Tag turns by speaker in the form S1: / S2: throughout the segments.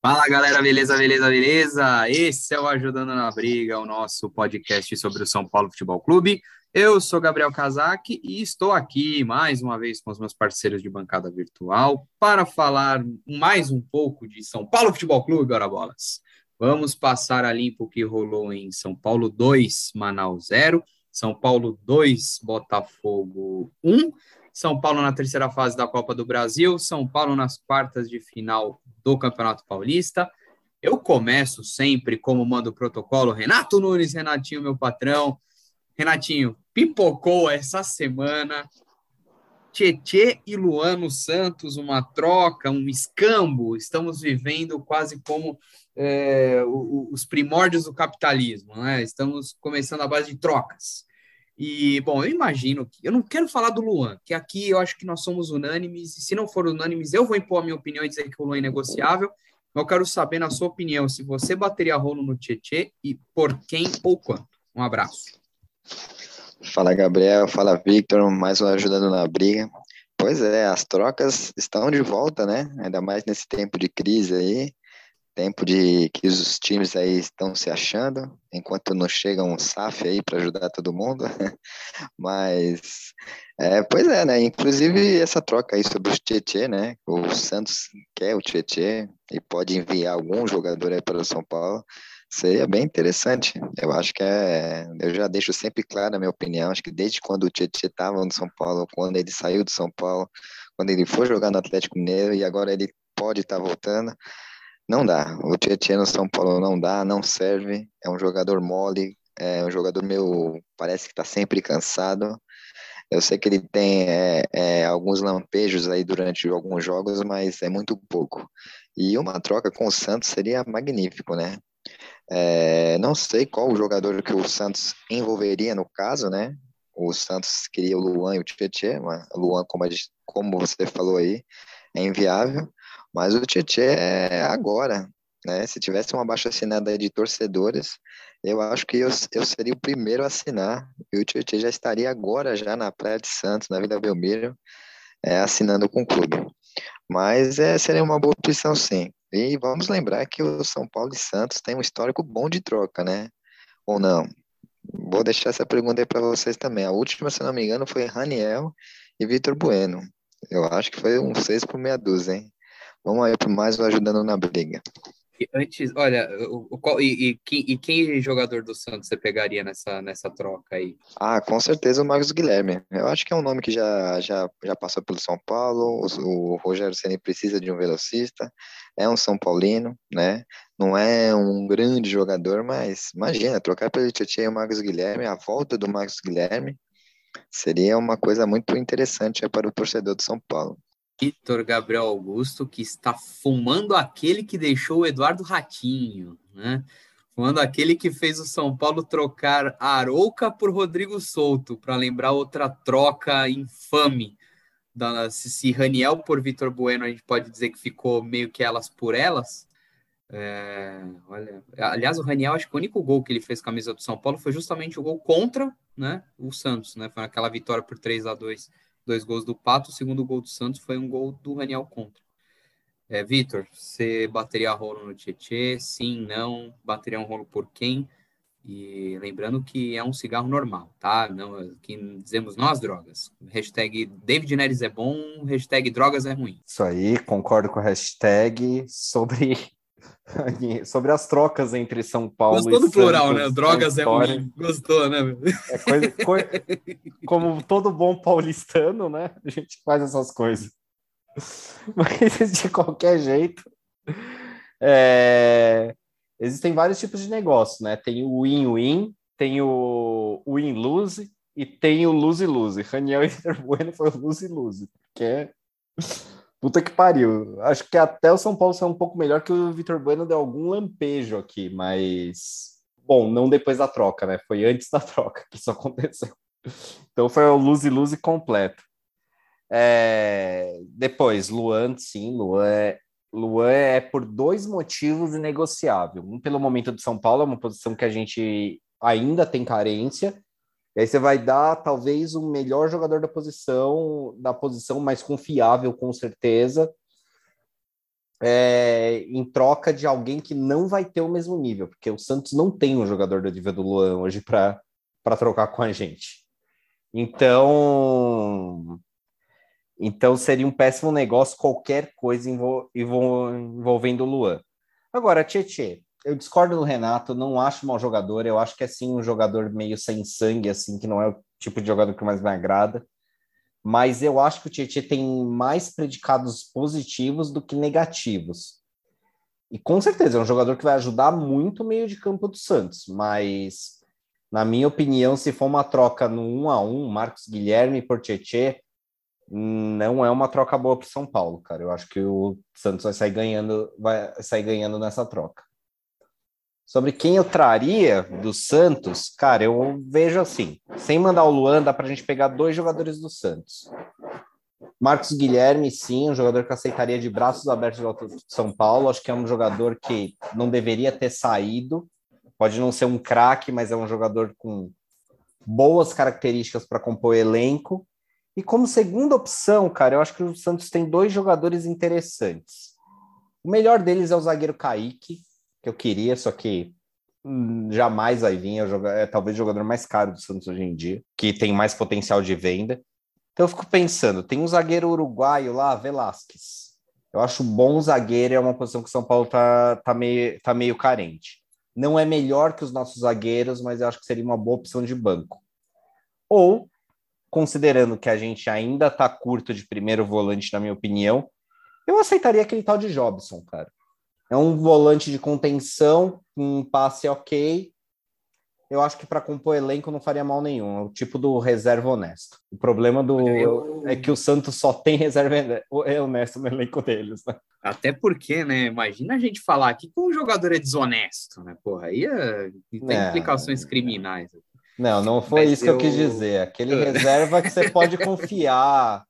S1: Fala galera, beleza, beleza, beleza? Esse é o Ajudando na Briga, o nosso podcast sobre o São Paulo Futebol Clube. Eu sou Gabriel Casac e estou aqui mais uma vez com os meus parceiros de bancada virtual para falar mais um pouco de São Paulo Futebol Clube, ora bolas. Vamos passar a limpo o que rolou em São Paulo 2, Manaus 0, São Paulo 2, Botafogo 1, São Paulo na terceira fase da Copa do Brasil, São Paulo nas quartas de final do Campeonato Paulista. Eu começo sempre, como manda o protocolo, Renato Nunes, Renatinho, meu patrão. Renatinho, pipocou essa semana Tietê e Luano Santos, uma troca, um escambo. Estamos vivendo quase como é, os primórdios do capitalismo, né? Estamos começando a base de trocas. E, bom, eu imagino que. Eu não quero falar do Luan, que aqui eu acho que nós somos unânimes, e se não for unânimes, eu vou impor a minha opinião e dizer que o Luan é negociável. Eu quero saber, na sua opinião, se você bateria rolo no Tietê e por quem ou quanto. Um abraço.
S2: Fala, Gabriel. Fala, Victor. Mais um ajudando na briga. Pois é, as trocas estão de volta, né? Ainda mais nesse tempo de crise aí tempo de que os times aí estão se achando, enquanto não chega um SAF aí para ajudar todo mundo. Mas, é, pois é, né? Inclusive essa troca aí sobre o Tietê, né? O Santos quer o Tietê e pode enviar algum jogador aí para o São Paulo. Seria bem interessante. Eu acho que é. Eu já deixo sempre clara a minha opinião. Acho que desde quando o Tietchan estava no São Paulo, quando ele saiu do São Paulo, quando ele foi jogar no Atlético Mineiro e agora ele pode estar tá voltando, não dá. O Tietchan no São Paulo não dá, não serve. É um jogador mole, é um jogador meu, parece que está sempre cansado. Eu sei que ele tem é, é, alguns lampejos aí durante alguns jogos, mas é muito pouco. E uma troca com o Santos seria magnífico, né? É, não sei qual o jogador que o Santos envolveria no caso, né? O Santos queria o Luan e o Tietchan, mas o Luan, como, gente, como você falou aí, é inviável. Mas o Tietchan é agora, né? Se tivesse uma baixa assinada de torcedores, eu acho que eu, eu seria o primeiro a assinar. E o Tietchan já estaria agora já na Praia de Santos, na Vila Belmiro, é, assinando com o clube. Mas é, seria uma boa opção, sim. E vamos lembrar que o São Paulo e Santos têm um histórico bom de troca, né? Ou não? Vou deixar essa pergunta aí para vocês também. A última, se não me engano, foi Raniel e Vitor Bueno. Eu acho que foi um 6 por meia dúzia, hein? Vamos aí para mais um ajudando na briga.
S1: Antes, olha, o, o, e, e, e, quem jogador do Santos você pegaria nessa, nessa troca aí?
S2: Ah, com certeza o Marcos Guilherme. Eu acho que é um nome que já, já, já passou pelo São Paulo. O, o Rogério Ceni precisa de um velocista. É um São Paulino, né? Não é um grande jogador, mas imagina, trocar pelo Tietchan e o Marcos Guilherme, a volta do Marcos Guilherme seria uma coisa muito interessante para o torcedor do São Paulo.
S1: Vitor Gabriel Augusto, que está fumando aquele que deixou o Eduardo Ratinho, né? Fumando aquele que fez o São Paulo trocar Arouca por Rodrigo Souto, para lembrar outra troca infame. Da, se Raniel por Vitor Bueno, a gente pode dizer que ficou meio que elas por elas. É, olha, aliás, o Raniel, acho que o único gol que ele fez com a camisa do São Paulo foi justamente o gol contra né, o Santos, né? Foi aquela vitória por 3 a 2 dois gols do Pato, o segundo gol do Santos foi um gol do Raniel contra. É, Vitor, você bateria rolo no Tietê? Sim, não? Bateria um rolo por quem? E lembrando que é um cigarro normal, tá? Não, que dizemos nós drogas. Hashtag David Neres é bom, hashtag drogas é ruim.
S3: Isso aí, concordo com a hashtag sobre sobre as trocas entre São Paulo
S1: Gostou e do plural, né? Drogas é ruim. Gostou, né? É
S3: coisa, coisa, como todo bom paulistano, né? A gente faz essas coisas. Mas de qualquer jeito, é... existem vários tipos de negócio, né? Tem o win-win, tem o win-lose e tem o lose-lose. Raniel e Bueno foi o lose-lose, que é Puta que pariu. Acho que até o São Paulo saiu um pouco melhor que o Vitor Bueno deu algum lampejo aqui, mas. Bom, não depois da troca, né? Foi antes da troca que isso aconteceu. Então foi o lose-lose completo. É... Depois, Luan, sim, Luan é... Luan é por dois motivos inegociável. Um, pelo momento do São Paulo, é uma posição que a gente ainda tem carência, e aí você vai dar talvez o melhor jogador da posição, da posição mais confiável, com certeza. é, em troca de alguém que não vai ter o mesmo nível, porque o Santos não tem um jogador do nível do Luan hoje para trocar com a gente. Então, então seria um péssimo negócio qualquer coisa envol, envolvendo o Luan. Agora, Tietê, eu discordo do Renato, não acho mau jogador, eu acho que é sim um jogador meio sem sangue, assim, que não é o tipo de jogador que mais me agrada mas eu acho que o Tietchan tem mais predicados positivos do que negativos. E com certeza é um jogador que vai ajudar muito o meio de campo do Santos, mas na minha opinião, se for uma troca no 1 a 1, Marcos Guilherme por Tietchan, não é uma troca boa para São Paulo, cara. Eu acho que o Santos vai sair ganhando, vai sair ganhando nessa troca. Sobre quem eu traria do Santos, cara, eu vejo assim, sem mandar o Luan, dá para a gente pegar dois jogadores do Santos. Marcos Guilherme, sim, um jogador que aceitaria de braços abertos de São Paulo. Acho que é um jogador que não deveria ter saído. Pode não ser um craque, mas é um jogador com boas características para compor elenco. E como segunda opção, cara, eu acho que o Santos tem dois jogadores interessantes. O melhor deles é o zagueiro Kaique, que eu queria, só que hum, jamais vai vir. É, é talvez o jogador mais caro do Santos hoje em dia, que tem mais potencial de venda. Então eu fico pensando, tem um zagueiro uruguaio lá, Velasquez. Eu acho bom zagueiro, é uma posição que o São Paulo tá, tá, meio, tá meio carente. Não é melhor que os nossos zagueiros, mas eu acho que seria uma boa opção de banco. Ou, considerando que a gente ainda tá curto de primeiro volante, na minha opinião, eu aceitaria aquele tal de Jobson, cara. É um volante de contenção, um passe ok. Eu acho que para compor elenco não faria mal nenhum. É o tipo do reserva honesto. O problema do eu... é que o Santos só tem reserva é honesto no elenco deles, né?
S1: Até porque, né? Imagina a gente falar aqui que um jogador é desonesto, né? Porra, aí é... tem é... implicações criminais.
S3: Não, não foi Mas isso eu... que eu quis dizer. Aquele reserva que você pode confiar,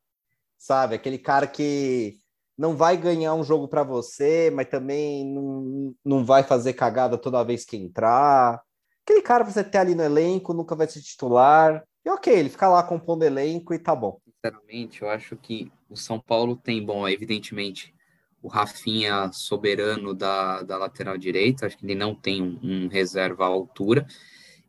S3: sabe? Aquele cara que não vai ganhar um jogo para você, mas também não, não vai fazer cagada toda vez que entrar. Aquele cara você ter ali no elenco, nunca vai ser titular. E ok, ele fica lá compondo elenco e tá bom.
S1: Sinceramente, eu acho que o São Paulo tem, bom, evidentemente, o Rafinha soberano da, da lateral direita, acho que ele não tem um, um reserva à altura.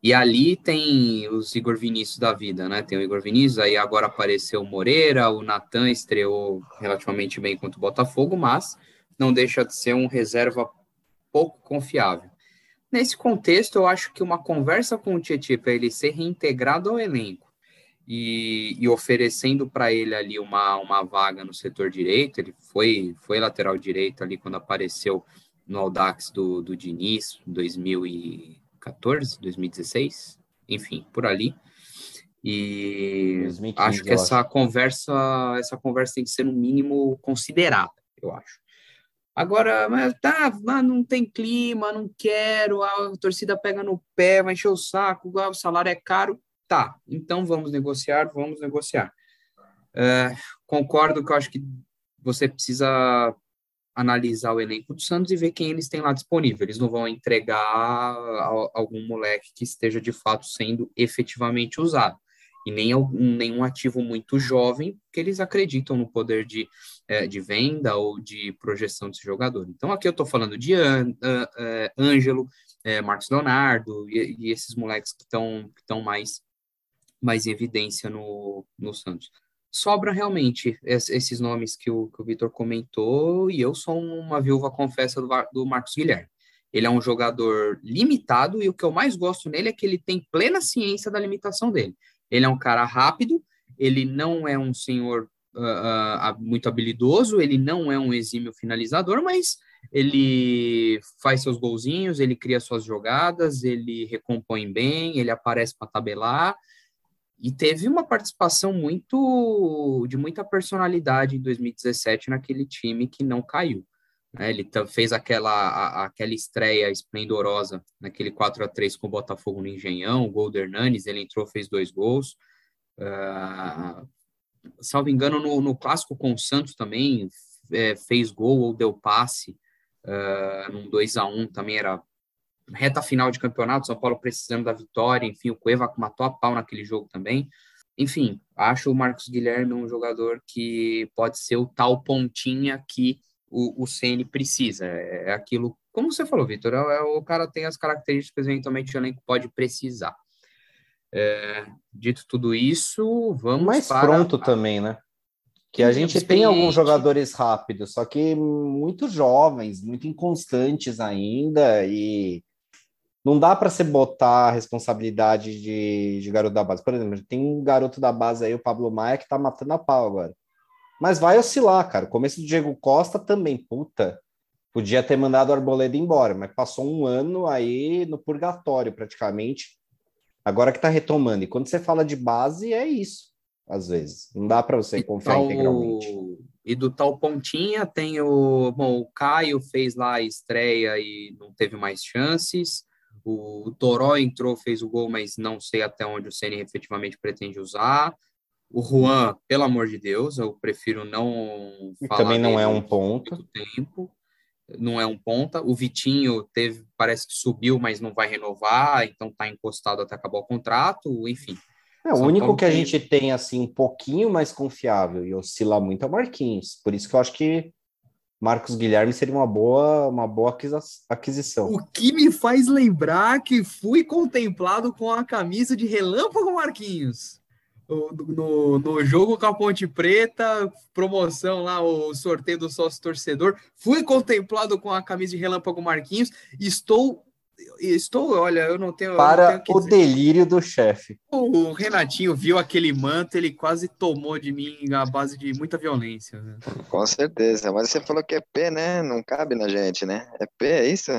S1: E ali tem os Igor Vinícius da vida, né? Tem o Igor Vinícius, aí agora apareceu o Moreira, o Natan estreou relativamente bem contra o Botafogo, mas não deixa de ser um reserva pouco confiável. Nesse contexto, eu acho que uma conversa com o Tietchan para ele ser reintegrado ao elenco e, e oferecendo para ele ali uma, uma vaga no setor direito, ele foi, foi lateral direito ali quando apareceu no Audax do, do Diniz, 2000 e 2014, 2016, enfim, por ali. E 2015, acho que essa acho. conversa, essa conversa tem que ser no mínimo considerada, eu acho. Agora, mas tá, não tem clima, não quero, a torcida pega no pé, vai encher o saco, o salário é caro. Tá, então vamos negociar, vamos negociar. É, concordo que eu acho que você precisa analisar o elenco do Santos e ver quem eles têm lá disponível. Eles não vão entregar algum moleque que esteja de fato sendo efetivamente usado. E nem nenhum ativo muito jovem, que eles acreditam no poder de, é, de venda ou de projeção desse jogador. Então, aqui eu estou falando de uh, Ângelo, é, Marcos Leonardo e, esses moleques que estão mais, mais em evidência no, no Santos sobra realmente esses nomes que o, que o Vitor comentou, e eu sou uma viúva confessa do, do Marcos Guilherme. Ele é um jogador limitado, e o que eu mais gosto nele é que ele tem plena ciência da limitação dele. Ele é um cara rápido, ele não é um senhor uh, uh, muito habilidoso, ele não é um exímio finalizador, mas ele faz seus golzinhos, ele cria suas jogadas, ele recompõe bem, ele aparece para tabelar, e teve uma participação muito de muita personalidade em 2017 naquele time que não caiu. Né? Ele fez aquela, a, aquela estreia esplendorosa naquele 4 a 3 com o Botafogo no Engenhão, o gol do Hernanes, ele entrou, fez dois gols. Uh, salvo engano, no, no clássico com o Santos também é, fez gol ou deu passe uh, num 2 a 1 também era reta final de campeonato, São Paulo precisando da vitória, enfim, o Cueva matou a pau naquele jogo também. Enfim, acho o Marcos Guilherme um jogador que pode ser o tal pontinha que o, o CN precisa. É, é aquilo, como você falou, Vitor, é, é, o cara tem as características eventualmente o elenco pode precisar. É, dito tudo isso, vamos
S3: mais para... pronto também, né? Que a gente tem alguns jogadores rápidos, só que muito jovens, muito inconstantes ainda, e não dá para você botar a responsabilidade de, de garoto da base. Por exemplo, tem um garoto da base aí, o Pablo Maia, que tá matando a pau agora. Mas vai oscilar, cara. O começo do Diego Costa também, puta. Podia ter mandado o Arboleda embora, mas passou um ano aí no purgatório, praticamente. Agora que tá retomando. E quando você fala de base, é isso, às vezes. Não dá para você confiar tal, integralmente.
S1: E do tal Pontinha tem o. Bom, o Caio fez lá a estreia e não teve mais chances. O Toró entrou, fez o gol, mas não sei até onde o Ceni efetivamente pretende usar. O Juan, pelo amor de Deus, eu prefiro não
S3: e falar. Também não é um ponto.
S1: Tempo. Não é um ponta. O Vitinho teve, parece que subiu, mas não vai renovar, então está encostado até acabar o contrato, enfim.
S3: É, o único que a gente tem assim um pouquinho mais confiável e oscila muito é o Marquinhos. Por isso que eu acho que Marcos Guilherme seria uma boa, uma boa aquisição.
S1: O que me faz lembrar que fui contemplado com a camisa de Relâmpago Marquinhos no, no jogo com a Ponte Preta, promoção lá, o sorteio do sócio torcedor. Fui contemplado com a camisa de Relâmpago Marquinhos. Estou. Estou, olha, eu não tenho.
S3: Para
S1: não
S3: tenho o delírio do chefe.
S1: O Renatinho viu aquele manto, ele quase tomou de mim a base de muita violência. Né?
S2: Com certeza, mas você falou que é P, né? Não cabe na gente, né? É P, é isso?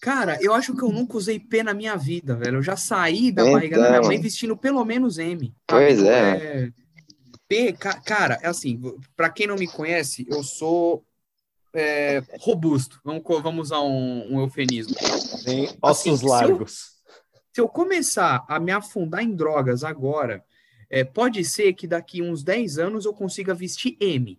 S1: Cara, eu acho que eu nunca usei P na minha vida, velho. Eu já saí da então... barriga da minha mãe vestindo pelo menos M.
S2: Pois então, é.
S1: é. P, cara, é assim, para quem não me conhece, eu sou é, robusto. Vamos, vamos usar um, um eufemismo.
S3: Tem ossos assim, largos.
S1: Se eu, se eu, começar a me afundar em drogas agora, é, pode ser que daqui uns 10 anos eu consiga vestir M.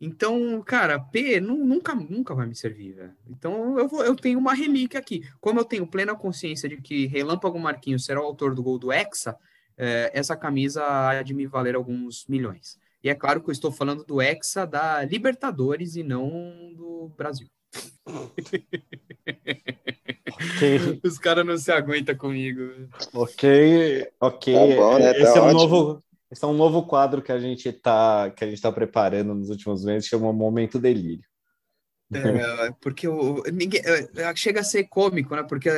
S1: Então, cara, P nunca, nunca vai me servir, velho. Então, eu, vou, eu tenho uma relíquia aqui. Como eu tenho plena consciência de que Relâmpago Marquinhos será o autor do gol do Hexa, é, essa camisa há de me valer alguns milhões. E é claro que eu estou falando do Hexa da Libertadores e não do Brasil. Okay. Os caras não se aguentam comigo.
S3: Ok, ok. Tá bom, né? Esse tá é um novo esse é um novo quadro que a gente está que a gente tá preparando nos últimos meses, chama Momento Delírio.
S1: É, porque o, ninguém, é, é, chega a ser cômico, né? Porque,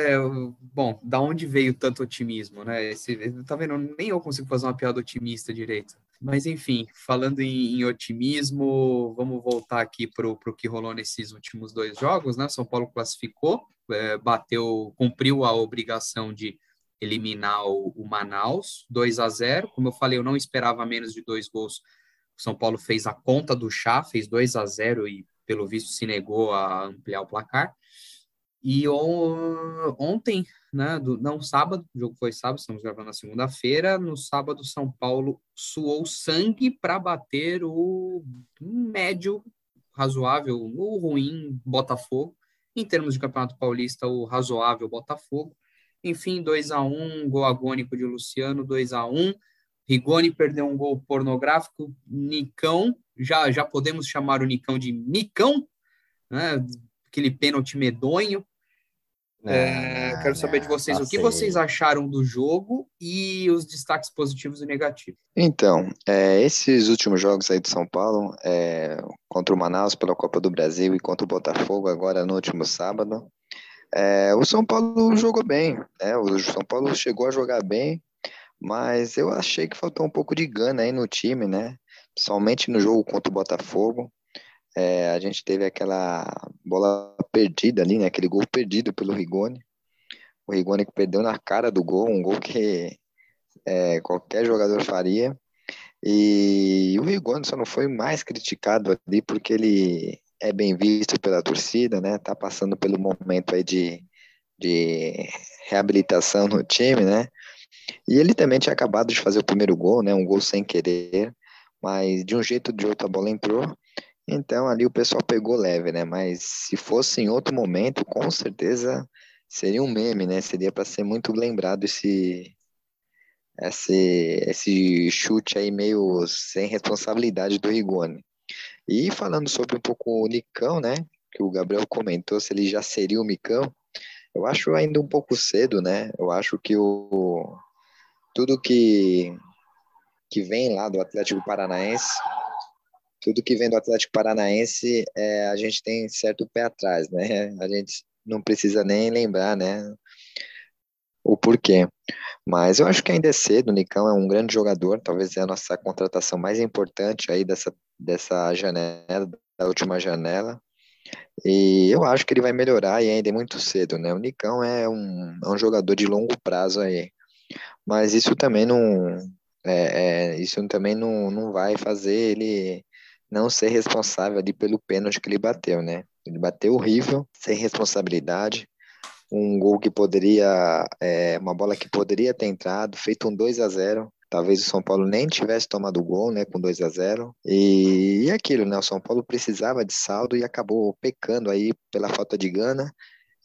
S1: bom, da onde veio tanto otimismo, né? Esse, tá vendo? Nem eu consigo fazer uma piada otimista direito. Mas, enfim, falando em, em otimismo, vamos voltar aqui para o que rolou nesses últimos dois jogos, né? São Paulo classificou, é, bateu, cumpriu a obrigação de eliminar o, o, Manaus 2 a 0 Como eu falei, eu não esperava menos de dois gols. O São Paulo fez a conta do chá, fez 2 a 0 e, pelo visto, se negou a ampliar o placar. E ontem, né, do, não sábado, o jogo foi sábado, estamos gravando na segunda-feira. No sábado, São Paulo suou sangue para bater o médio, razoável, o ruim Botafogo. Em termos de Campeonato Paulista, o razoável Botafogo. Enfim, 2 a 1 gol agônico de Luciano, 2 a 1 Rigoni perdeu um gol pornográfico, Nicão, já, já podemos chamar o Nicão de Nicão, né? aquele pênalti medonho. É, ah, quero saber de vocês o que vocês acharam do jogo e os destaques positivos e negativos.
S2: Então, é, esses últimos jogos aí do São Paulo, é, contra o Manaus pela Copa do Brasil e contra o Botafogo agora no último sábado, é, o São Paulo jogou bem, né? O São Paulo chegou a jogar bem, mas eu achei que faltou um pouco de gana aí no time, né? Principalmente no jogo contra o Botafogo. É, a gente teve aquela bola perdida ali, né? Aquele gol perdido pelo Rigoni. O Rigoni que perdeu na cara do gol, um gol que é, qualquer jogador faria. E o Rigoni só não foi mais criticado ali porque ele é bem visto pela torcida, né? Tá passando pelo momento aí de, de reabilitação no time, né? E ele também tinha acabado de fazer o primeiro gol, né? Um gol sem querer, mas de um jeito ou de outro a bola entrou. Então ali o pessoal pegou leve, né? Mas se fosse em outro momento, com certeza seria um meme, né? Seria para ser muito lembrado esse esse esse chute aí meio sem responsabilidade do Rigoni. E falando sobre um pouco o Nicão, né? Que o Gabriel comentou se ele já seria o Micão. Eu acho ainda um pouco cedo, né? Eu acho que o tudo que que vem lá do Atlético Paranaense, tudo que vem do Atlético Paranaense, é, a gente tem certo pé atrás, né? A gente não precisa nem lembrar, né? O porquê. Mas eu acho que ainda é cedo, o Nicão é um grande jogador, talvez é a nossa contratação mais importante aí dessa, dessa janela, da última janela. E eu acho que ele vai melhorar e ainda é muito cedo, né? O Nicão é um, é um jogador de longo prazo aí. Mas isso também não. É, é, isso também não, não vai fazer ele não ser responsável ali pelo pênalti que ele bateu, né? Ele bateu horrível, sem responsabilidade um gol que poderia, é, uma bola que poderia ter entrado, feito um 2 a 0 Talvez o São Paulo nem tivesse tomado o gol, né, com 2 a 0 e, e aquilo, né, o São Paulo precisava de saldo e acabou pecando aí pela falta de gana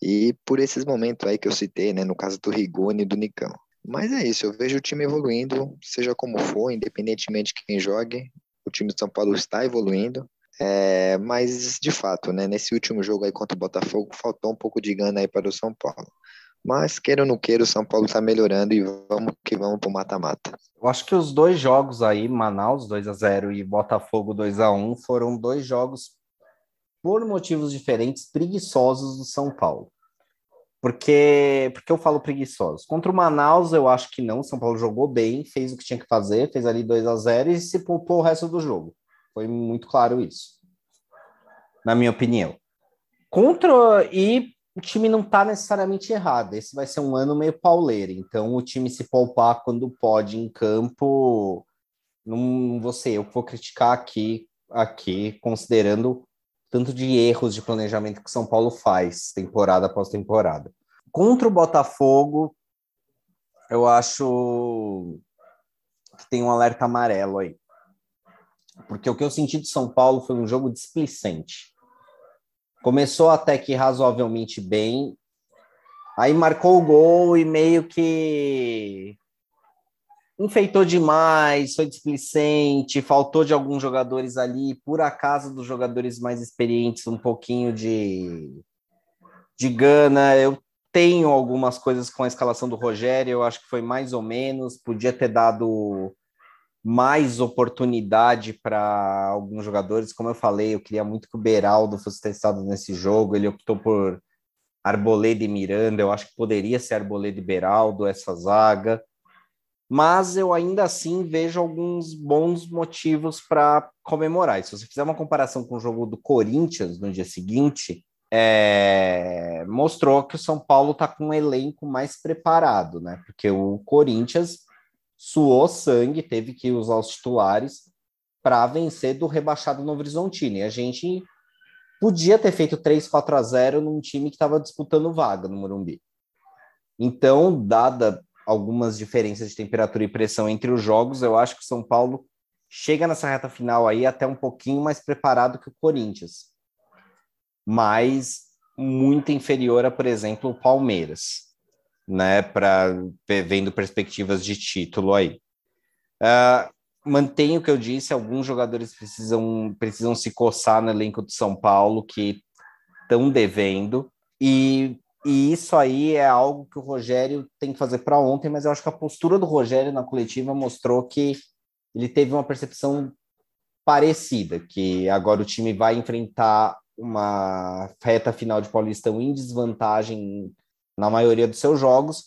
S2: e por esses momentos aí que eu citei, né, no caso do Rigoni e do Nicão. Mas é isso, eu vejo o time evoluindo, seja como for, independentemente de quem jogue, o time de São Paulo está evoluindo. É, mas, de fato, né, nesse último jogo aí contra o Botafogo, faltou um pouco de gana aí para o São Paulo. Mas, queira ou não queira, o São Paulo está melhorando e vamos que vamos para o mata-mata.
S3: Eu acho que os dois jogos aí, Manaus 2 a 0 e Botafogo 2 a 1 foram dois jogos, por motivos diferentes, preguiçosos do São Paulo. Porque, porque eu falo preguiçosos. Contra o Manaus, eu acho que não. São Paulo jogou bem, fez o que tinha que fazer, fez ali 2 a 0 e se poupou o resto do jogo. Foi muito claro isso, na minha opinião. Contra e o time não está necessariamente errado. Esse vai ser um ano meio pauleiro. Então, o time se poupar quando pode em campo, não vou ser eu que vou criticar aqui, aqui, considerando tanto de erros de planejamento que São Paulo faz, temporada após temporada. Contra o Botafogo, eu acho que tem um alerta amarelo aí. Porque o que eu senti de São Paulo foi um jogo displicente. Começou até que razoavelmente bem, aí marcou o gol e meio que enfeitou demais, foi displicente, faltou de alguns jogadores ali, por acaso dos jogadores mais experientes, um pouquinho de, de gana. Eu tenho algumas coisas com a escalação do Rogério, eu acho que foi mais ou menos, podia ter dado mais oportunidade para alguns jogadores. Como eu falei, eu queria muito que o Beraldo fosse testado nesse jogo. Ele optou por Arboleda e Miranda. Eu acho que poderia ser Arboleda e Beraldo essa zaga. Mas eu ainda assim vejo alguns bons motivos para comemorar. E se você fizer uma comparação com o jogo do Corinthians no dia seguinte, é... mostrou que o São Paulo está com um elenco mais preparado, né? Porque o Corinthians suou sangue, teve que usar os titulares para vencer do rebaixado Novo Horizontino. E a gente podia ter feito 3 4 a 0 num time que estava disputando vaga no Morumbi. Então, dada algumas diferenças de temperatura e pressão entre os jogos, eu acho que o São Paulo chega nessa reta final aí até um pouquinho mais preparado que o Corinthians. Mas muito inferior a, por exemplo, o Palmeiras né, para vendo perspectivas de título aí. Uh, mantenho o que eu disse, alguns jogadores precisam, precisam se coçar no elenco do São Paulo que estão devendo, e, e isso aí é algo que o Rogério tem que fazer para ontem, mas eu acho que a postura do Rogério na coletiva mostrou que ele teve uma percepção parecida, que agora o time vai enfrentar uma reta final de Paulistão em desvantagem na maioria dos seus jogos,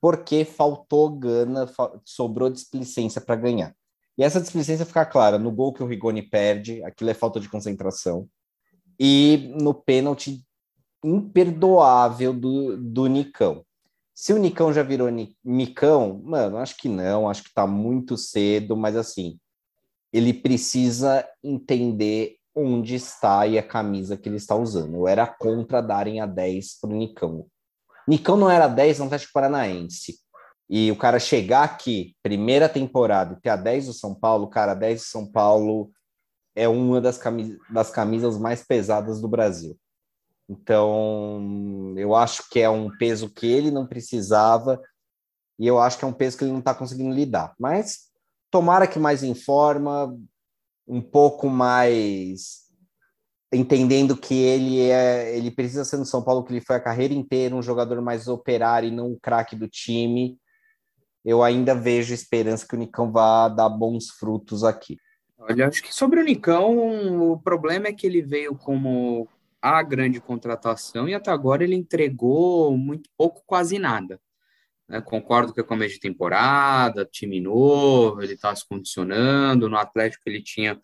S3: porque faltou gana, sobrou displicência para ganhar. E essa displicência fica clara no gol que o Rigoni perde, aquilo é falta de concentração, e no pênalti imperdoável do, do Nicão. Se o Nicão já virou Nicão, mano, acho que não, acho que tá muito cedo, mas assim, ele precisa entender onde está e a camisa que ele está usando. Eu era contra darem a 10 pro Nicão. Nicão não era 10 no Atlético Paranaense. E o cara chegar aqui, primeira temporada, e ter a 10 do São Paulo, cara, 10 do São Paulo é uma das, camis das camisas mais pesadas do Brasil. Então, eu acho que é um peso que ele não precisava e eu acho que é um peso que ele não está conseguindo lidar. Mas tomara que mais em forma, um pouco mais entendendo que ele é, ele precisa ser no São Paulo que ele foi a carreira inteira um jogador mais operário e não um craque do time. Eu ainda vejo esperança que o Nicão vá dar bons frutos aqui.
S1: Olha, acho que sobre o Nicão, o problema é que ele veio como a grande contratação e até agora ele entregou muito pouco, quase nada. Né? Concordo que é começo de temporada, time novo, ele está se condicionando. No Atlético ele tinha,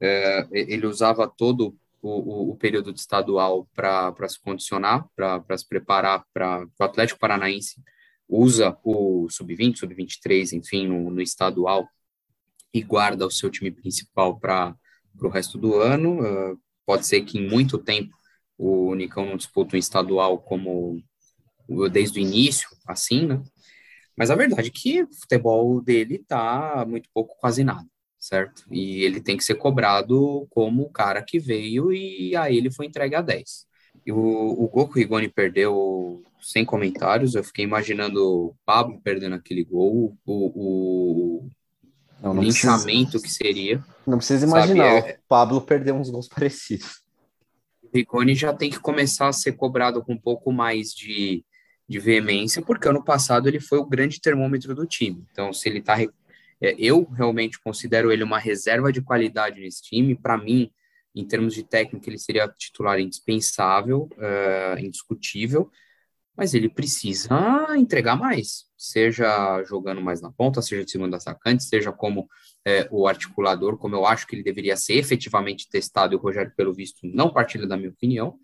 S1: é, ele usava todo o, o, o período estadual para se condicionar, para se preparar para o Atlético Paranaense usa o sub-20, sub-23, enfim, no, no, estadual e guarda o seu time principal para o resto do ano. Uh, pode ser que em muito tempo o Nicão não disputa um estadual como desde o início, assim, né? Mas a verdade é que o futebol dele tá muito pouco, quase nada, certo? E ele tem que ser cobrado como o cara que veio e a ele foi entregue a 10. E o, o o Rigoni perdeu sem comentários, eu fiquei imaginando o Pablo perdendo aquele gol, o, o não, não linchamento precisa, que seria.
S3: Não precisa imaginar, sabe? o Pablo perdeu uns gols parecidos.
S1: Rigoni já tem que começar a ser cobrado com um pouco mais de, de veemência, porque ano passado ele foi o grande termômetro do time. Então, se ele está. É, eu realmente considero ele uma reserva de qualidade nesse time. Para mim, em termos de técnica, ele seria titular indispensável, uh, indiscutível, mas ele precisa entregar mais, seja jogando mais na ponta, seja de segundo atacante, seja como é, o articulador, como eu acho que ele deveria ser efetivamente testado, e o Rogério, pelo visto, não partilha da minha opinião.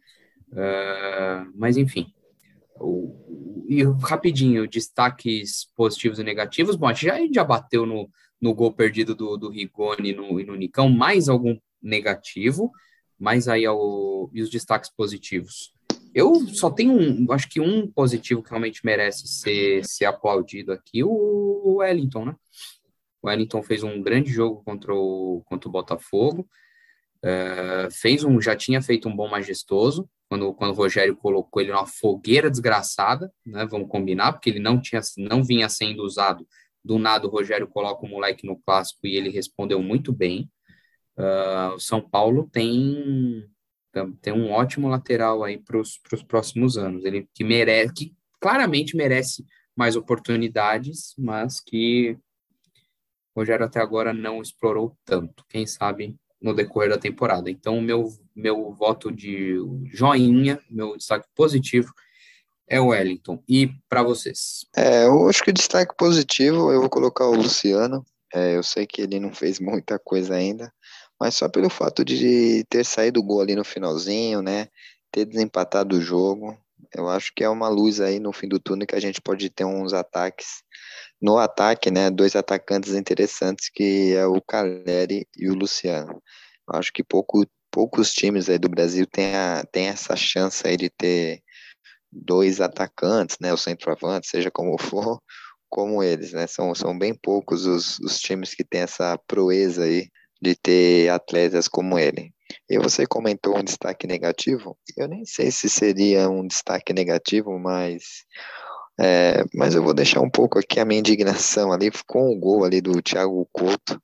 S1: Uh, mas, enfim, o, e rapidinho, destaques positivos e negativos. Bom, a gente já, já bateu no, no gol perdido do, do Rigoni no, e no Nicão, mais algum negativo, mas aí ao, e os destaques positivos. Eu só tenho um, acho que um positivo que realmente merece ser, ser aplaudido aqui, o Wellington, né? Wellington fez um grande jogo contra o, contra o Botafogo, é, fez um, já tinha feito um bom majestoso, quando, quando o Rogério colocou ele numa fogueira desgraçada, né? Vamos combinar, porque ele não tinha, não vinha sendo usado. Do nada o Rogério coloca o moleque no clássico e ele respondeu muito bem. Uh, o São Paulo tem tem um ótimo lateral aí para os próximos anos. Ele que merece, que claramente merece mais oportunidades, mas que Rogério até agora não explorou tanto. Quem sabe no decorrer da temporada. Então, meu, meu voto de joinha, meu destaque positivo é o Wellington. E para vocês?
S2: É, eu acho que o destaque positivo eu vou colocar o Luciano. É, eu sei que ele não fez muita coisa ainda, mas só pelo fato de ter saído o gol ali no finalzinho, né? Ter desempatado o jogo, eu acho que é uma luz aí no fim do túnel que a gente pode ter uns ataques no ataque, né, dois atacantes interessantes que é o Caleri e o Luciano. Eu acho que pouco, poucos times aí do Brasil têm, a, têm essa chance aí de ter dois atacantes, né, o centroavante, seja como for, como eles, né, são, são bem poucos os, os times que têm essa proeza aí de ter atletas como ele. E você comentou um destaque negativo, eu nem sei se seria um destaque negativo, mas é, mas eu vou deixar um pouco aqui a minha indignação ali com o gol ali do Thiago Couto.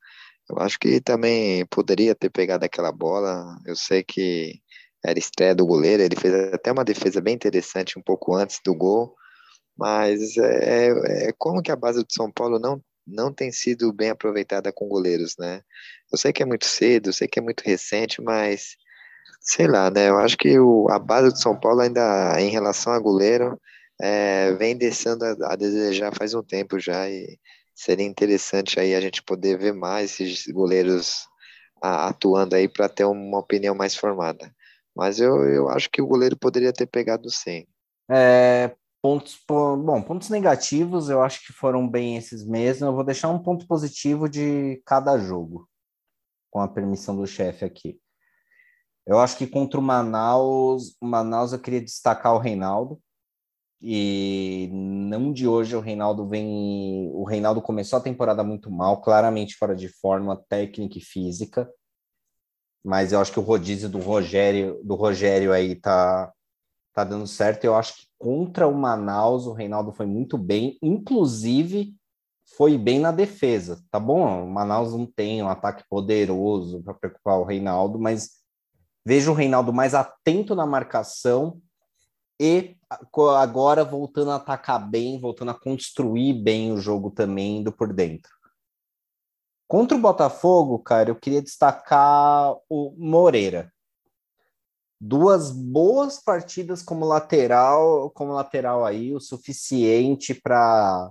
S2: Eu acho que também poderia ter pegado aquela bola. Eu sei que era estreia do goleiro, ele fez até uma defesa bem interessante um pouco antes do gol, mas é, é, é como que a base do São Paulo não, não tem sido bem aproveitada com goleiros, né? Eu sei que é muito cedo, eu sei que é muito recente, mas sei lá, né? Eu acho que o, a base do São Paulo ainda, em relação a goleiro, é, vem descendo a, a, desejar faz um tempo já e seria interessante aí a gente poder ver mais esses goleiros a, atuando aí para ter uma opinião mais formada. Mas eu, eu acho que o goleiro poderia ter pegado sim.
S3: É, pontos, bom, pontos negativos eu acho que foram bem esses mesmos. Eu vou deixar um ponto positivo de cada jogo, com a permissão do chefe aqui. Eu acho que contra o Manaus, o Manaus eu queria destacar o Reinaldo, e não de hoje o Reinaldo vem. O Reinaldo começou a temporada muito mal, claramente fora de forma técnica e física. Mas eu acho que o rodízio do Rogério, do Rogério aí tá, tá dando certo. Eu acho que contra o Manaus o Reinaldo foi muito bem, inclusive foi bem na defesa, tá bom? O Manaus não tem um ataque poderoso para preocupar o Reinaldo, mas Vejo o Reinaldo mais atento na marcação e agora voltando a atacar bem, voltando a construir bem o jogo também indo por dentro. Contra o Botafogo, cara, eu queria destacar o Moreira. Duas boas partidas como lateral, como lateral aí, o suficiente para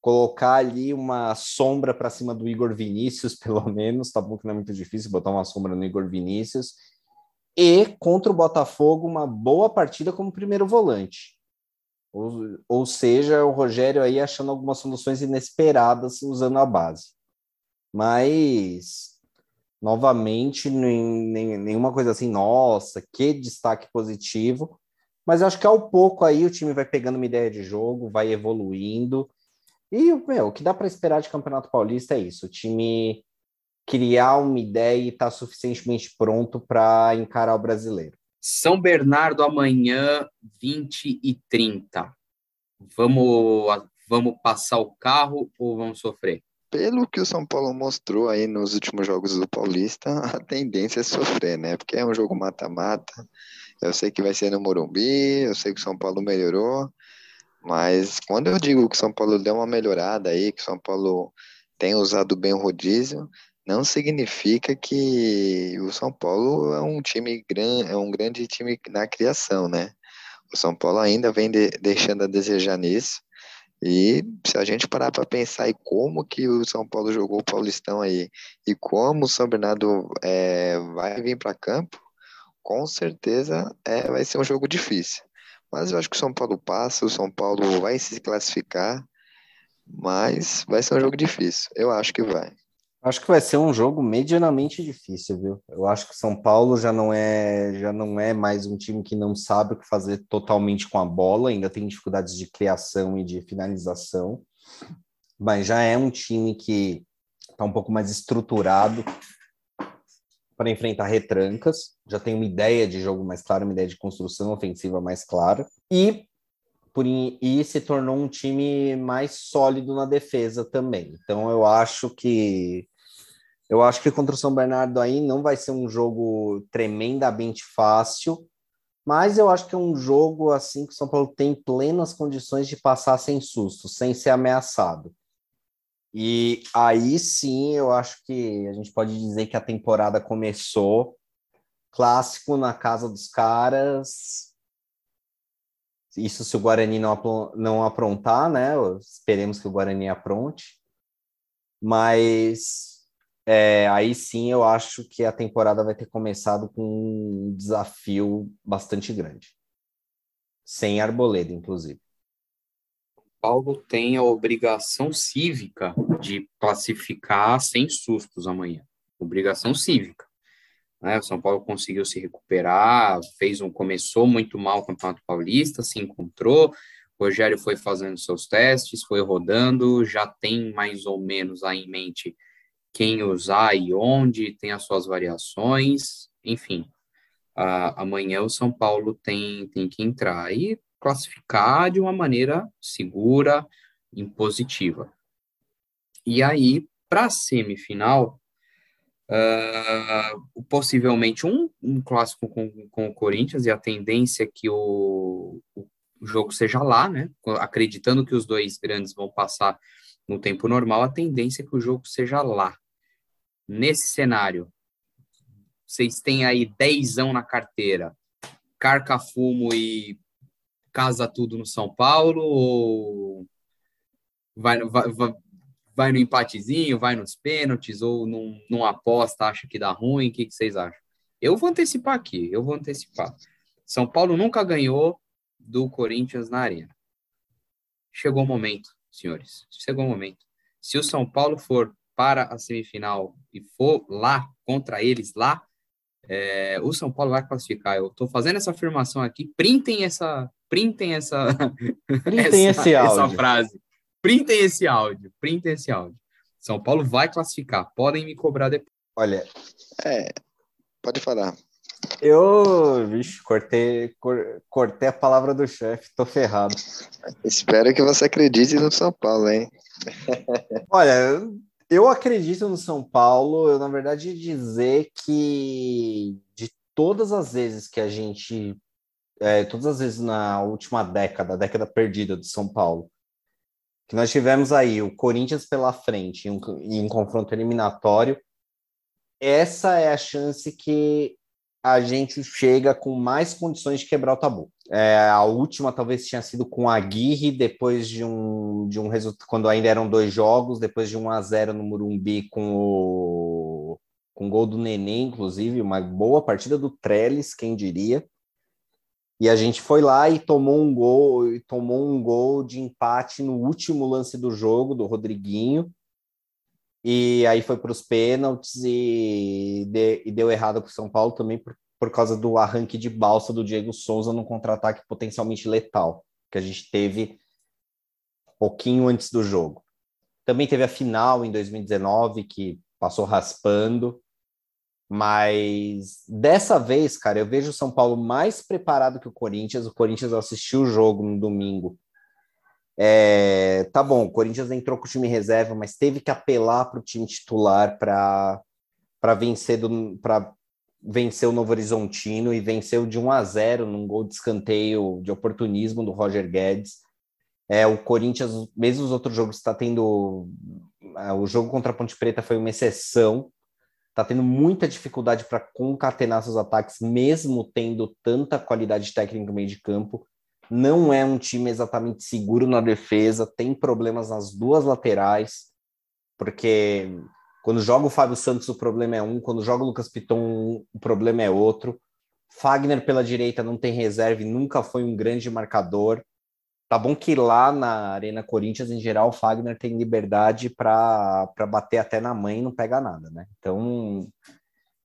S3: colocar ali uma sombra para cima do Igor Vinícius, pelo menos, tá bom que não é muito difícil botar uma sombra no Igor Vinícius. E contra o Botafogo, uma boa partida como primeiro volante. Ou, ou seja, o Rogério aí achando algumas soluções inesperadas usando a base mas novamente nem, nem, nenhuma coisa assim, nossa, que destaque positivo. Mas acho que ao pouco aí o time vai pegando uma ideia de jogo, vai evoluindo. E meu, o que dá para esperar de Campeonato Paulista é isso: o time criar uma ideia e estar tá suficientemente pronto para encarar o brasileiro.
S1: São Bernardo amanhã, 20 e 30. Vamos, vamos passar o carro ou vamos sofrer?
S2: Pelo que o São Paulo mostrou aí nos últimos jogos do Paulista, a tendência é sofrer, né? Porque é um jogo mata-mata. Eu sei que vai ser no Morumbi, eu sei que o São Paulo melhorou, mas quando eu digo que o São Paulo deu uma melhorada aí, que o São Paulo tem usado bem o rodízio, não significa que o São Paulo é um time grande, é um grande time na criação, né? O São Paulo ainda vem de, deixando a desejar nisso. E se a gente parar para pensar em como que o São Paulo jogou o Paulistão aí e como o São Bernardo é, vai vir para campo, com certeza é, vai ser um jogo difícil. Mas eu acho que o São Paulo passa, o São Paulo vai se classificar, mas vai ser um jogo difícil. Eu acho que vai.
S3: Acho que vai ser um jogo medianamente difícil, viu? Eu acho que São Paulo já não é já não é mais um time que não sabe o que fazer totalmente com a bola, ainda tem dificuldades de criação e de finalização, mas já é um time que está um pouco mais estruturado para enfrentar retrancas, já tem uma ideia de jogo mais clara, uma ideia de construção ofensiva mais clara e por, e se tornou um time mais sólido na defesa também. Então eu acho que eu acho que contra o São Bernardo aí não vai ser um jogo tremendamente fácil, mas eu acho que é um jogo assim que o São Paulo tem plenas condições de passar sem susto, sem ser ameaçado. E aí sim, eu acho que a gente pode dizer que a temporada começou clássico na casa dos caras, isso se o Guarani não, não aprontar, né? Esperemos que o Guarani apronte. Mas é, aí sim eu acho que a temporada vai ter começado com um desafio bastante grande. Sem arboleda, inclusive.
S1: Paulo tem a obrigação cívica de classificar sem sustos amanhã. Obrigação cívica. Né? O São Paulo conseguiu se recuperar, fez um começou muito mal o Campeonato Paulista, se encontrou. O Rogério foi fazendo seus testes, foi rodando, já tem mais ou menos aí em mente quem usar e onde, tem as suas variações, enfim. Amanhã o São Paulo tem, tem que entrar e classificar de uma maneira segura, impositiva. E aí, para a semifinal, Uh, possivelmente um, um clássico com, com o Corinthians e a tendência é que o, o jogo seja lá, né? Acreditando que os dois grandes vão passar no tempo normal, a tendência é que o jogo seja lá. Nesse cenário, vocês têm aí dezão na carteira, carca fumo e casa tudo no São Paulo ou vai, vai, vai, no empatezinho, vai nos pênaltis, ou não, não aposta, acha que dá ruim? O que, que vocês acham? Eu vou antecipar aqui, eu vou antecipar. São Paulo nunca ganhou do Corinthians na arena. Chegou o momento, senhores. Chegou o momento. Se o São Paulo for para a semifinal e for lá, contra eles lá, é, o São Paulo vai classificar. Eu estou fazendo essa afirmação aqui. Printem essa, printem essa,
S3: printem essa,
S1: essa frase. Printem esse áudio, printem esse áudio. São Paulo vai classificar, podem me cobrar depois.
S3: Olha,
S2: é, pode falar.
S3: Eu, vixe, cortei, cor, cortei a palavra do chefe, tô ferrado.
S2: Espero que você acredite no São Paulo, hein?
S3: Olha, eu acredito no São Paulo, eu na verdade dizer que de todas as vezes que a gente, é, todas as vezes na última década, década perdida do São Paulo, que nós tivemos aí o Corinthians pela frente em um, em um confronto eliminatório, essa é a chance que a gente chega com mais condições de quebrar o tabu. É, a última talvez tinha sido com a Aguirre, depois de um, de um resultado, quando ainda eram dois jogos, depois de 1 a 0 no Murumbi com o com gol do Nenê, inclusive, uma boa partida do Trellis, quem diria. E a gente foi lá e tomou um gol, e tomou um gol de empate no último lance do jogo do Rodriguinho. E aí foi para os pênaltis e, de, e, deu errado para o São Paulo também por, por causa do arranque de balsa do Diego Souza no contra-ataque potencialmente letal que a gente teve pouquinho antes do jogo. Também teve a final em 2019 que passou raspando. Mas dessa vez, cara, eu vejo o São Paulo mais preparado que o Corinthians. O Corinthians assistiu o jogo no domingo. É, tá bom, o Corinthians entrou com o time reserva, mas teve que apelar para o time titular para vencer para vencer o Novo Horizontino e venceu de 1 a 0 num gol de escanteio de oportunismo do Roger Guedes. É, o Corinthians, mesmo os outros jogos, está tendo. É, o jogo contra a Ponte Preta foi uma exceção está tendo muita dificuldade para concatenar seus ataques, mesmo tendo tanta qualidade técnica no meio de campo. Não é um time exatamente seguro na defesa, tem problemas nas duas laterais, porque quando joga o Fábio Santos o problema é um, quando joga o Lucas Piton o problema é outro. Fagner pela direita não tem reserva e nunca foi um grande marcador. Tá bom que lá na Arena Corinthians, em geral, o Fagner tem liberdade para bater até na mãe e não pega nada, né? Então,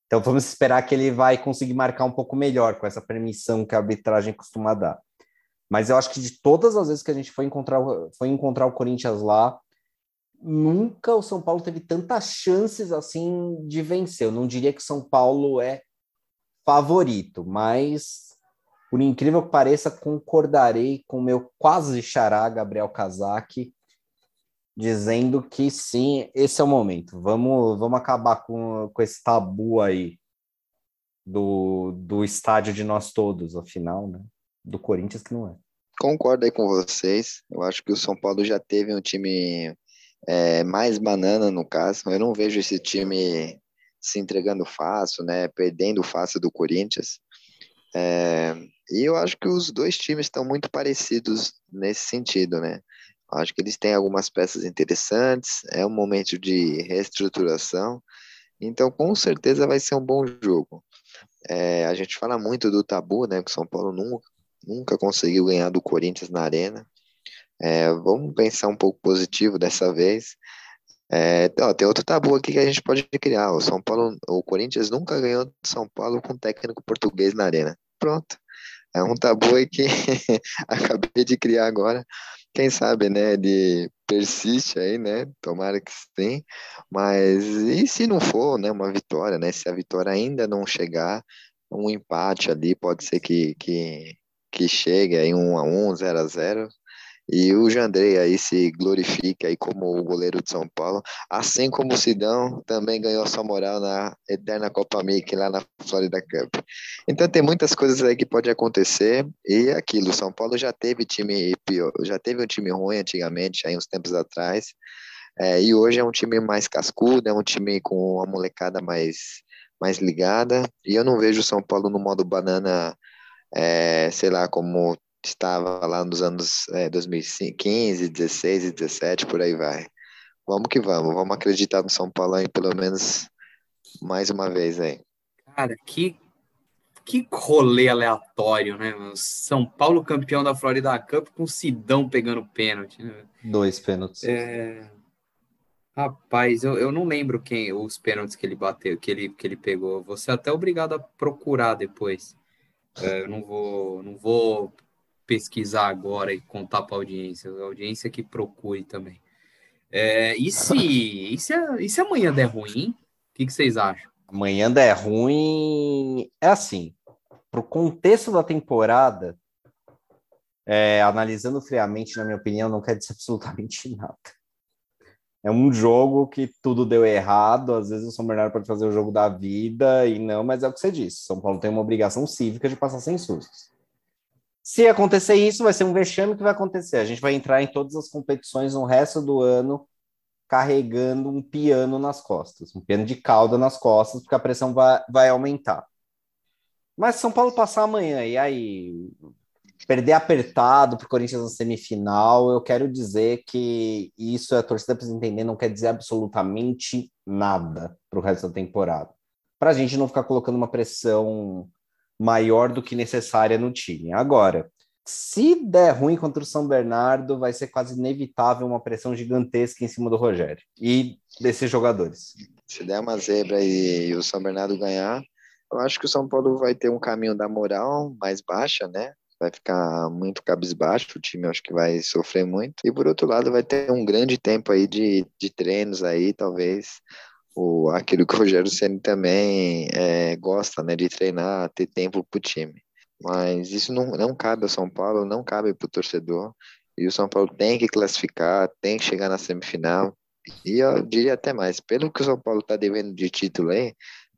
S3: então vamos esperar que ele vai conseguir marcar um pouco melhor com essa permissão que a arbitragem costuma dar. Mas eu acho que de todas as vezes que a gente foi encontrar, foi encontrar o Corinthians lá, nunca o São Paulo teve tantas chances assim de vencer. Eu não diria que o São Paulo é favorito, mas por incrível que pareça, concordarei com meu quase xará, Gabriel Kazak, dizendo que sim, esse é o momento. Vamos, vamos acabar com, com esse tabu aí do, do estádio de nós todos, afinal, né? Do Corinthians que não é.
S2: Concordo aí com vocês. Eu acho que o São Paulo já teve um time é, mais banana, no caso. Eu não vejo esse time se entregando fácil, né? Perdendo fácil do Corinthians. É, e eu acho que os dois times estão muito parecidos nesse sentido, né? Acho que eles têm algumas peças interessantes, é um momento de reestruturação, então com certeza vai ser um bom jogo. É, a gente fala muito do tabu, né? Que o São Paulo nunca, nunca conseguiu ganhar do Corinthians na arena. É, vamos pensar um pouco positivo dessa vez. É, ó, tem outro tabu aqui que a gente pode criar. O São Paulo, o Corinthians nunca ganhou do São Paulo com técnico português na arena. Pronto. É um tabu aí que acabei de criar agora. Quem sabe, né? Ele persiste aí, né? Tomara que sim. Mas e se não for, né? Uma vitória, né? Se a vitória ainda não chegar, um empate ali pode ser que, que, que chegue aí um a um, zero a zero. E o Jandrei aí se glorifica aí como o goleiro de São Paulo, assim como o Sidão também ganhou sua moral na eterna Copa Mickey lá na Florida Cup. Então tem muitas coisas aí que pode acontecer e aquilo, São Paulo já teve time pior, já teve um time ruim antigamente, aí uns tempos atrás, é, e hoje é um time mais cascudo, é um time com a molecada mais mais ligada, e eu não vejo o São Paulo no modo banana, é, sei lá, como estava lá nos anos é, 2015, 16 e 17, por aí vai. Vamos que vamos, vamos acreditar no São Paulo aí, pelo menos mais uma vez aí.
S1: Cara, que, que rolê aleatório, né? São Paulo campeão da Florida Cup com Sidão pegando pênalti. Né?
S3: Dois pênaltis.
S1: É... Rapaz, eu, eu não lembro quem os pênaltis que ele bateu, que ele, que ele pegou. Você é até obrigado a procurar depois. É, eu não vou, não vou pesquisar agora e contar para a audiência, a audiência que procure também. É, e, se, e, se, e se amanhã der ruim, o que, que vocês acham?
S3: Amanhã der ruim, é assim, para o contexto da temporada, é, analisando friamente, na minha opinião, não quer dizer absolutamente nada. É um jogo que tudo deu errado. Às vezes o São Bernardo pode fazer o jogo da vida e não, mas é o que você disse. São Paulo tem uma obrigação cívica de passar sem sustos. Se acontecer isso, vai ser um vexame que vai acontecer. A gente vai entrar em todas as competições no resto do ano carregando um piano nas costas, um piano de cauda nas costas, porque a pressão vai, vai aumentar. Mas São Paulo passar amanhã, e aí perder apertado para o Corinthians na semifinal, eu quero dizer que isso a torcida precisa entender, não quer dizer absolutamente nada para o resto da temporada. Para a gente não ficar colocando uma pressão maior do que necessária no time. Agora, se der ruim contra o São Bernardo, vai ser quase inevitável uma pressão gigantesca em cima do Rogério e desses jogadores.
S2: Se der uma zebra e o São Bernardo ganhar, eu acho que o São Paulo vai ter um caminho da moral mais baixa, né? Vai ficar muito cabisbaixo, o time acho que vai sofrer muito. E por outro lado, vai ter um grande tempo aí de, de treinos aí, talvez o, aquilo que o Rogério Ceni também é, gosta, né, de treinar, ter tempo para o time. Mas isso não, não cabe ao São Paulo, não cabe para o torcedor. E o São Paulo tem que classificar, tem que chegar na semifinal. E eu diria até mais, pelo que o São Paulo está devendo de título aí,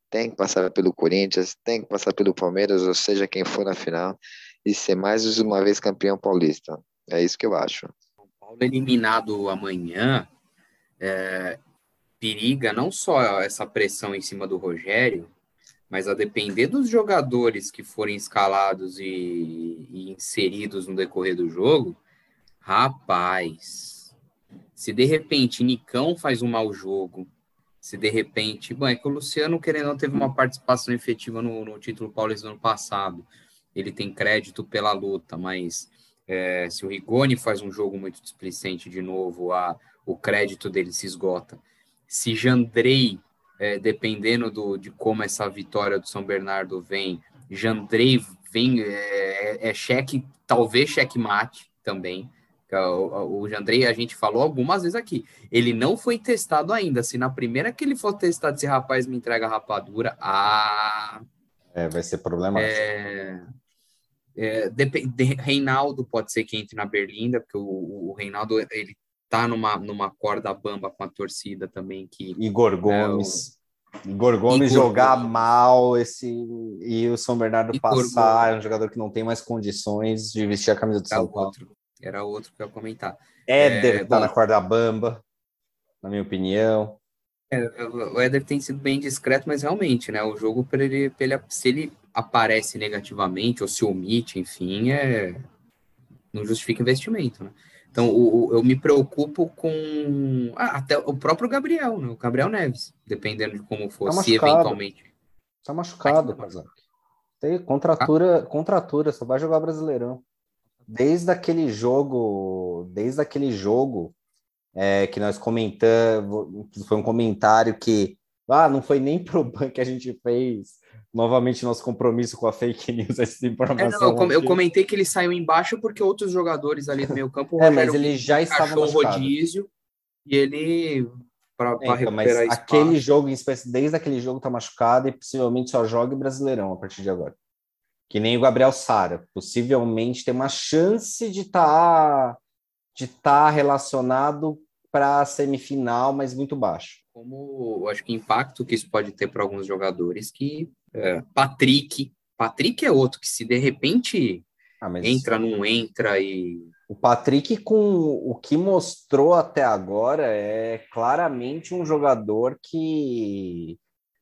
S2: tem que passar pelo Corinthians, tem que passar pelo Palmeiras, ou seja, quem for na final, e ser mais uma vez campeão paulista. É isso que eu acho.
S1: São Paulo eliminado amanhã, é, periga não só essa pressão em cima do Rogério, mas a depender dos jogadores que forem escalados e, e inseridos no decorrer do jogo, rapaz, se de repente Nicão faz um mau jogo, se de repente, bom, é que o Luciano, querendo não, teve uma participação efetiva no, no título paulista no ano passado, ele tem crédito pela luta, mas é, se o Rigoni faz um jogo muito displicente de novo, a, o crédito dele se esgota se Jandrei, é, dependendo do, de como essa vitória do São Bernardo vem, Jandrei vem, é, é cheque, talvez cheque mate também. O, o Jandrei, a gente falou algumas vezes aqui, ele não foi testado ainda. Se na primeira que ele for testado, esse rapaz me entrega rapadura, ah.
S3: É, vai ser problemático.
S1: É, é, de, Reinaldo pode ser que entre na Berlinda, porque o, o Reinaldo ele tá numa, numa corda bamba com a torcida também. que
S3: Igor Gomes. É, o... Igor Gomes Igor jogar Gomes. mal esse e o São Bernardo Igor passar, Gomes. é um jogador que não tem mais condições de vestir a camisa do São Paulo.
S1: Outro. Era outro que eu ia comentar.
S3: Éder é, tá bom, na corda bamba, na minha opinião.
S1: É, o Éder tem sido bem discreto, mas realmente, né? O jogo, para ele, ele, se ele aparece negativamente ou se omite, enfim, é, não justifica investimento, né? Então, o, o, eu me preocupo com ah, até o próprio Gabriel, né? o Gabriel Neves, dependendo de como for, tá se eventualmente.
S3: Tá machucado, Kazak. Tem contratura, ah. contratura, só vai jogar Brasileirão. Desde aquele jogo, desde aquele jogo é, que nós comentamos, foi um comentário que ah, não foi nem pro banco que a gente fez novamente nosso compromisso com a fake news, essa informação.
S1: É, não, eu, comentei que ele saiu embaixo porque outros jogadores ali do meio campo.
S3: é, mas ele já estava
S1: no rodízio e ele para é, então,
S3: mas aquele jogo em espécie, desde aquele jogo tá machucado e possivelmente só joga Brasileirão a partir de agora. Que nem o Gabriel Sara, possivelmente tem uma chance de estar tá, de estar tá relacionado para a semifinal, mas muito baixo.
S1: Como eu acho que impacto que isso pode ter para alguns jogadores que é, Patrick. Patrick é outro que se de repente ah, entra, não entra e.
S3: O Patrick, com o que mostrou até agora, é claramente um jogador que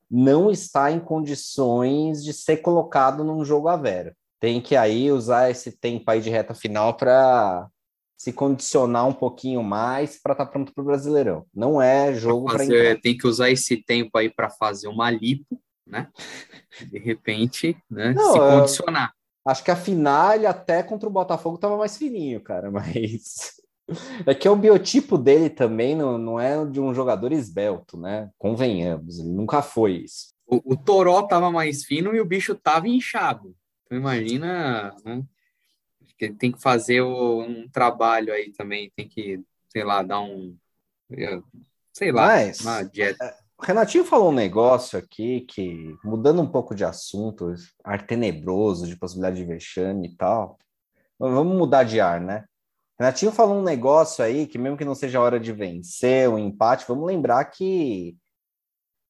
S3: não está em condições de ser colocado num jogo a vera. Tem que aí usar esse tempo aí de reta final para se condicionar um pouquinho mais para estar tá pronto para o Brasileirão. Não é jogo para
S1: Tem que usar esse tempo aí para fazer uma lipo né? De repente, né? Não, se condicionar.
S3: Acho que a final até contra o Botafogo estava mais fininho, cara, mas é que o biotipo dele também não, não é de um jogador esbelto, né? Convenhamos, ele nunca foi isso.
S1: O, o Toró tava mais fino e o bicho tava inchado. Então imagina, né? Acho que ele tem que fazer o, um trabalho aí também, tem que, sei lá, dar um sei lá,
S3: Mas, uma dieta. O Renatinho falou um negócio aqui que, mudando um pouco de assunto, ar tenebroso, de possibilidade de vexame e tal. Vamos mudar de ar, né? Renatinho falou um negócio aí que, mesmo que não seja hora de vencer o um empate, vamos lembrar que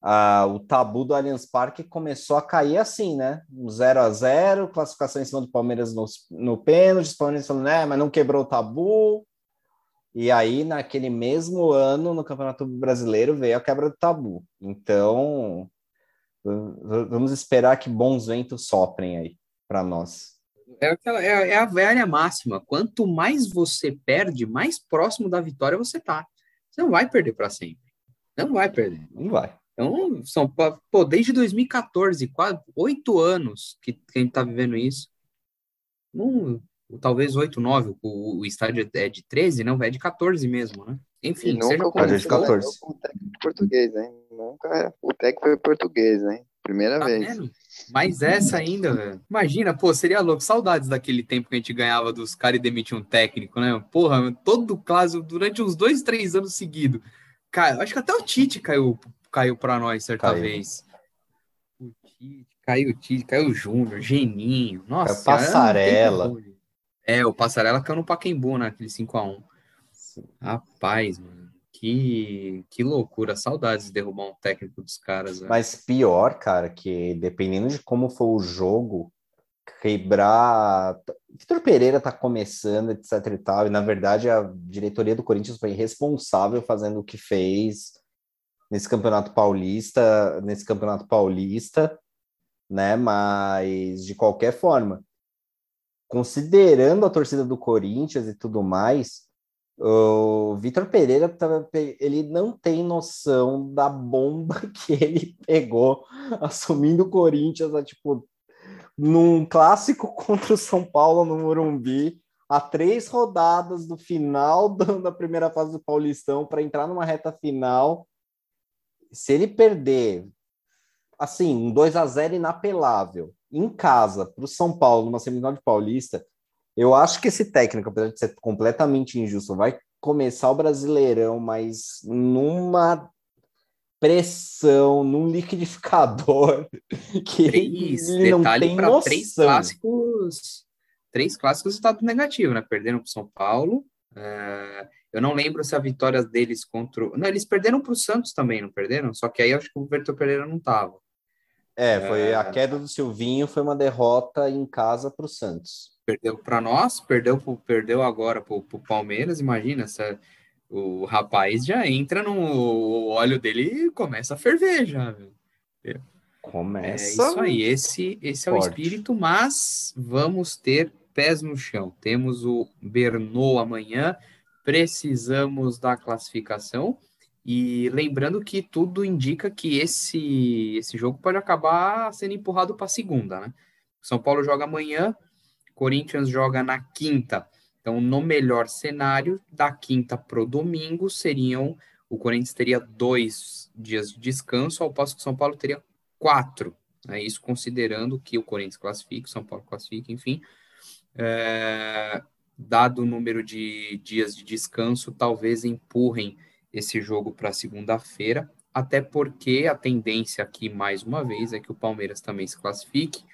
S3: ah, o tabu do Allianz Parque começou a cair assim, né? 0 a 0 classificação em cima do Palmeiras no, no pênalti, os Palmeiras falando, né, mas não quebrou o tabu. E aí, naquele mesmo ano, no Campeonato Brasileiro, veio a quebra do tabu. Então, vamos esperar que bons ventos soprem aí para nós.
S1: É, aquela, é, é, a velha máxima. Quanto mais você perde, mais próximo da vitória você tá. Você não vai perder para sempre. Não vai perder.
S3: Não vai.
S1: Então, são, pô, desde 2014, quase oito anos que, que a gente tá vivendo isso. Um, talvez oito, nove. O, o estádio é de 13, não, é de 14 mesmo, né? Enfim,
S2: nunca seja como de 14. O técnico português, né? Nunca o técnico foi português, né? Primeira tá vez. Vendo?
S1: Mas essa ainda, velho. Imagina, pô, seria louco. Saudades daquele tempo que a gente ganhava dos caras e demitia um técnico, né? Porra, todo clássico durante uns dois, três anos seguidos. Cara, acho que até o Tite caiu, caiu para nós certa caiu. vez. O Tite, caiu o Tite, caiu o Júnior, Geninho. Nossa,
S3: é Passarela.
S1: É, o Passarela caiu no Paquembu, naquele né? 5x1. Rapaz, mano. Que, que loucura, saudades de derrubar um técnico dos caras. Velho.
S3: Mas pior, cara, que dependendo de como for o jogo, quebrar. Vitor Pereira tá começando, etc e tal, e na verdade a diretoria do Corinthians foi responsável fazendo o que fez nesse campeonato paulista, nesse campeonato paulista, né? Mas de qualquer forma, considerando a torcida do Corinthians e tudo mais, o Vitor Pereira tá, ele não tem noção da bomba que ele pegou assumindo o Corinthians a, tipo num clássico contra o São Paulo no Morumbi a três rodadas do final da primeira fase do Paulistão para entrar numa reta final. Se ele perder assim um 2 a 0 inapelável em casa para o São Paulo numa semifinal de Paulista eu acho que esse técnico, apesar de ser completamente injusto, vai começar o Brasileirão, mas numa pressão, num liquidificador que
S1: três, ele não tem noção. Três clássicos, três clássicos estado negativo, né? Perderam para São Paulo. Uh, eu não lembro se a vitória deles contra. Não, eles perderam para o Santos também, não perderam? Só que aí acho que o Verto Pereira não estava.
S3: É, foi uh, a queda do Silvinho, foi uma derrota em casa para o Santos
S1: perdeu para nós, perdeu, perdeu agora para o Palmeiras. Imagina, o rapaz já entra no o óleo dele e começa a ferver já.
S3: Começa.
S1: É isso aí, esse, esse é o espírito, mas vamos ter pés no chão. Temos o Bernô amanhã, precisamos da classificação. E lembrando que tudo indica que esse, esse jogo pode acabar sendo empurrado para a segunda, né? São Paulo joga amanhã, Corinthians joga na quinta. Então, no melhor cenário, da quinta para o domingo, seriam. O Corinthians teria dois dias de descanso, ao passo que o São Paulo teria quatro. Né? Isso considerando que o Corinthians classifique, o São Paulo classifique, enfim. É, dado o número de dias de descanso, talvez empurrem esse jogo para segunda-feira, até porque a tendência aqui, mais uma vez, é que o Palmeiras também se classifique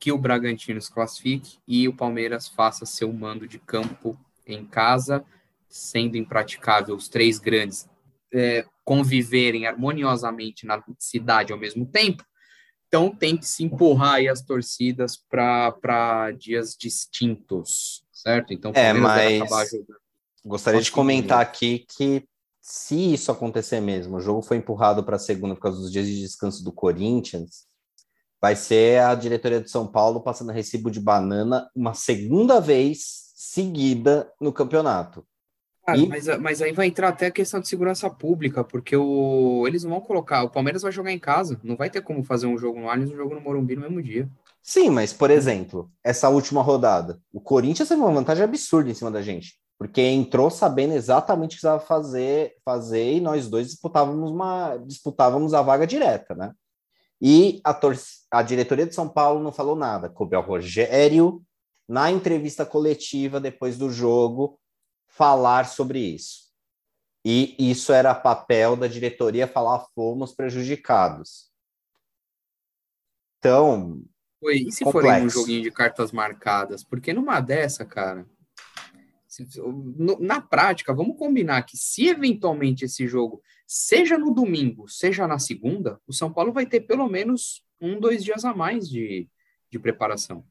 S1: que o Bragantino se classifique e o Palmeiras faça seu mando de campo em casa, sendo impraticável os três grandes é, conviverem harmoniosamente na cidade ao mesmo tempo. Então tem que se empurrar aí as torcidas para dias distintos, certo? Então
S3: é, mas gostaria de comentar aqui que se isso acontecer mesmo, o jogo foi empurrado para segunda por causa dos dias de descanso do Corinthians, vai ser a diretoria de São Paulo passando recibo de banana uma segunda vez seguida no campeonato.
S1: Cara, e... mas, mas aí vai entrar até a questão de segurança pública, porque o, eles não vão colocar. O Palmeiras vai jogar em casa, não vai ter como fazer um jogo no Allianz e um jogo no Morumbi no mesmo dia.
S3: Sim, mas, por exemplo, essa última rodada, o Corinthians teve uma vantagem absurda em cima da gente, porque entrou sabendo exatamente o que precisava fazer, fazer e nós dois disputávamos uma disputávamos a vaga direta, né? E a, a diretoria de São Paulo não falou nada. Coube ao Rogério, na entrevista coletiva depois do jogo, falar sobre isso. E isso era papel da diretoria falar fomos prejudicados. Então.
S1: Foi, e se complexo. for um joguinho de cartas marcadas? Porque numa dessa, cara, Na prática, vamos combinar que se eventualmente esse jogo, seja no domingo, seja na segunda, o São Paulo vai ter pelo menos um, dois dias a mais de, de preparação.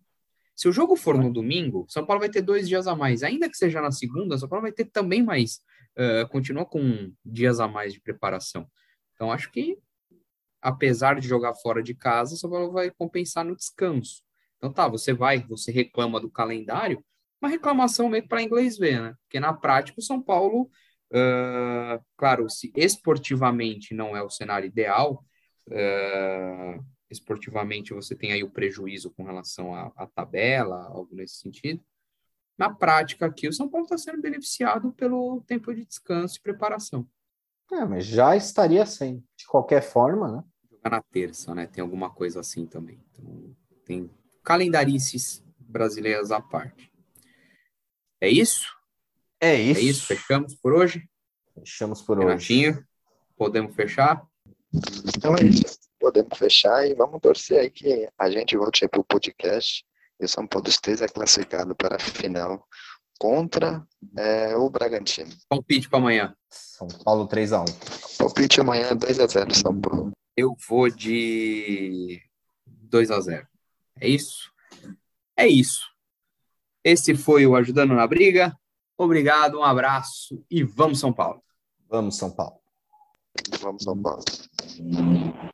S1: Se o jogo for no domingo, São Paulo vai ter dois dias a mais. Ainda que seja na segunda, São Paulo vai ter também mais. Uh, continua com dias a mais de preparação. Então, acho que, apesar de jogar fora de casa, São Paulo vai compensar no descanso. Então, tá, você vai, você reclama do calendário, uma reclamação meio para inglês ver, né? Porque na prática o São Paulo, uh, claro, se esportivamente não é o cenário ideal, uh, esportivamente você tem aí o prejuízo com relação à, à tabela, algo nesse sentido. Na prática aqui, o São Paulo está sendo beneficiado pelo tempo de descanso e preparação.
S3: É, mas já estaria sem, de qualquer forma, né?
S1: Jogar na terça, né? Tem alguma coisa assim também. Então, tem calendarices brasileiras à parte. É isso?
S3: É isso.
S1: É isso, fechamos por hoje?
S3: Fechamos por
S1: Renatinho,
S3: hoje.
S1: podemos fechar?
S2: Então é isso. Podemos fechar e vamos torcer aí que a gente volte para o podcast e o São Paulo esteja classificado para a final contra é, o Bragantino.
S1: Palpite para amanhã.
S3: São Paulo 3x1.
S2: Palpite amanhã 2x0 São Paulo.
S1: Eu vou de 2x0. É isso? É isso. Esse foi o Ajudando na Briga. Obrigado, um abraço e vamos São Paulo.
S3: Vamos São Paulo.
S2: Vamos São Paulo.